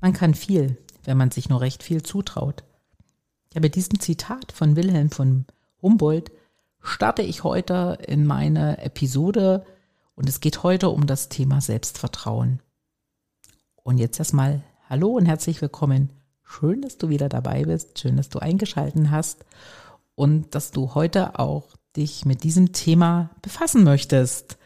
Man kann viel, wenn man sich nur recht viel zutraut. Ja, mit diesem Zitat von Wilhelm von Humboldt starte ich heute in meine Episode und es geht heute um das Thema Selbstvertrauen. Und jetzt erstmal Hallo und herzlich willkommen. Schön, dass du wieder dabei bist, schön, dass du eingeschalten hast und dass du heute auch dich mit diesem Thema befassen möchtest.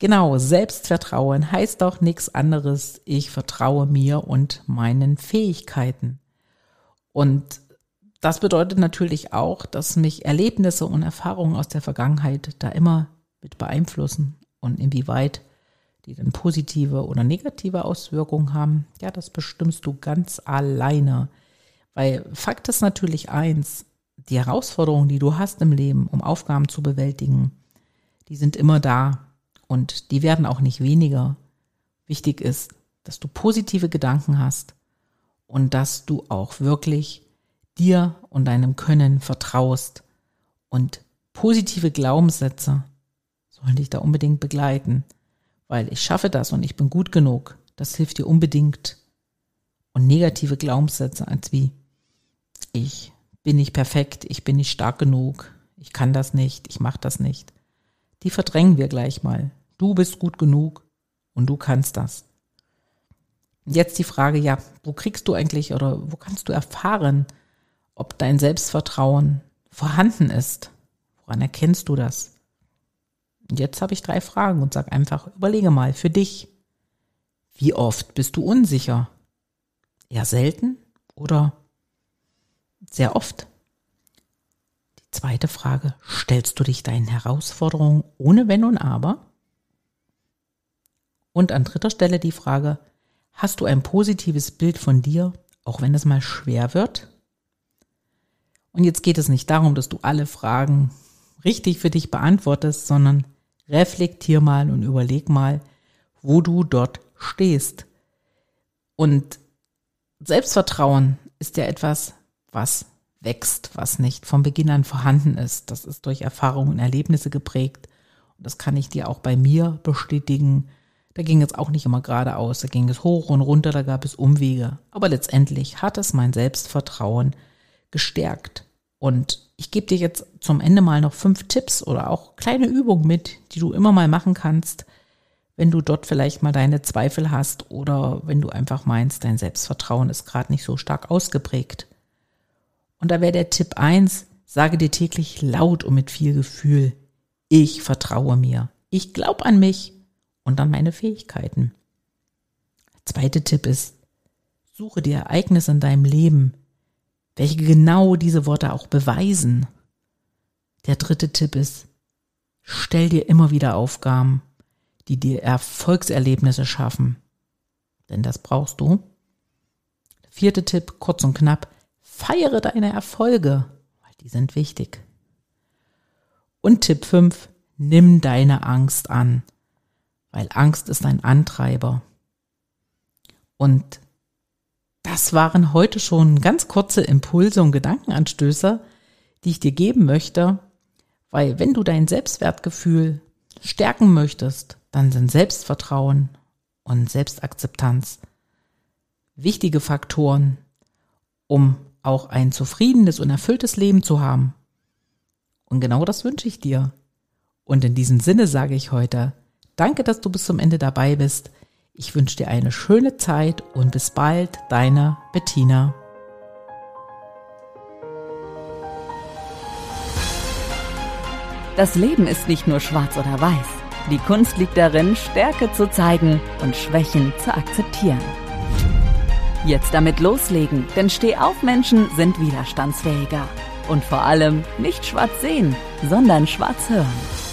Genau, Selbstvertrauen heißt doch nichts anderes. Ich vertraue mir und meinen Fähigkeiten. Und das bedeutet natürlich auch, dass mich Erlebnisse und Erfahrungen aus der Vergangenheit da immer mit beeinflussen und inwieweit die dann positive oder negative Auswirkungen haben. Ja, das bestimmst du ganz alleine. Weil Fakt ist natürlich eins, die Herausforderungen, die du hast im Leben, um Aufgaben zu bewältigen, die sind immer da und die werden auch nicht weniger. Wichtig ist, dass du positive Gedanken hast und dass du auch wirklich dir und deinem Können vertraust. Und positive Glaubenssätze sollen dich da unbedingt begleiten, weil ich schaffe das und ich bin gut genug. Das hilft dir unbedingt. Und negative Glaubenssätze als wie ich bin nicht perfekt, ich bin nicht stark genug, ich kann das nicht, ich mache das nicht. Die verdrängen wir gleich mal. Du bist gut genug und du kannst das. Jetzt die Frage, ja, wo kriegst du eigentlich oder wo kannst du erfahren, ob dein Selbstvertrauen vorhanden ist? Woran erkennst du das? Und jetzt habe ich drei Fragen und sag einfach, überlege mal für dich. Wie oft bist du unsicher? Eher selten oder sehr oft? Die zweite Frage, stellst du dich deinen Herausforderungen ohne Wenn und Aber? Und an dritter Stelle die Frage, hast du ein positives Bild von dir, auch wenn es mal schwer wird? Und jetzt geht es nicht darum, dass du alle Fragen richtig für dich beantwortest, sondern reflektier mal und überleg mal, wo du dort stehst. Und Selbstvertrauen ist ja etwas, was wächst, was nicht von Beginn an vorhanden ist. Das ist durch Erfahrungen und Erlebnisse geprägt. Und das kann ich dir auch bei mir bestätigen. Da ging es auch nicht immer geradeaus, da ging es hoch und runter, da gab es Umwege. Aber letztendlich hat es mein Selbstvertrauen gestärkt. Und ich gebe dir jetzt zum Ende mal noch fünf Tipps oder auch kleine Übungen mit, die du immer mal machen kannst, wenn du dort vielleicht mal deine Zweifel hast oder wenn du einfach meinst, dein Selbstvertrauen ist gerade nicht so stark ausgeprägt. Und da wäre der Tipp eins: sage dir täglich laut und mit viel Gefühl, ich vertraue mir, ich glaube an mich und an meine Fähigkeiten. Zweite Tipp ist, suche dir Ereignisse in deinem Leben, welche genau diese Worte auch beweisen. Der dritte Tipp ist, stell dir immer wieder Aufgaben, die dir Erfolgserlebnisse schaffen. Denn das brauchst du. Vierte Tipp, kurz und knapp, feiere deine Erfolge, weil die sind wichtig. Und Tipp 5, nimm deine Angst an weil Angst ist ein Antreiber. Und das waren heute schon ganz kurze Impulse und Gedankenanstöße, die ich dir geben möchte, weil wenn du dein Selbstwertgefühl stärken möchtest, dann sind Selbstvertrauen und Selbstakzeptanz wichtige Faktoren, um auch ein zufriedenes und erfülltes Leben zu haben. Und genau das wünsche ich dir. Und in diesem Sinne sage ich heute, Danke, dass du bis zum Ende dabei bist. Ich wünsche dir eine schöne Zeit und bis bald, deine Bettina. Das Leben ist nicht nur schwarz oder weiß. Die Kunst liegt darin, Stärke zu zeigen und Schwächen zu akzeptieren. Jetzt damit loslegen, denn Stehaufmenschen sind widerstandsfähiger. Und vor allem nicht schwarz sehen, sondern schwarz hören.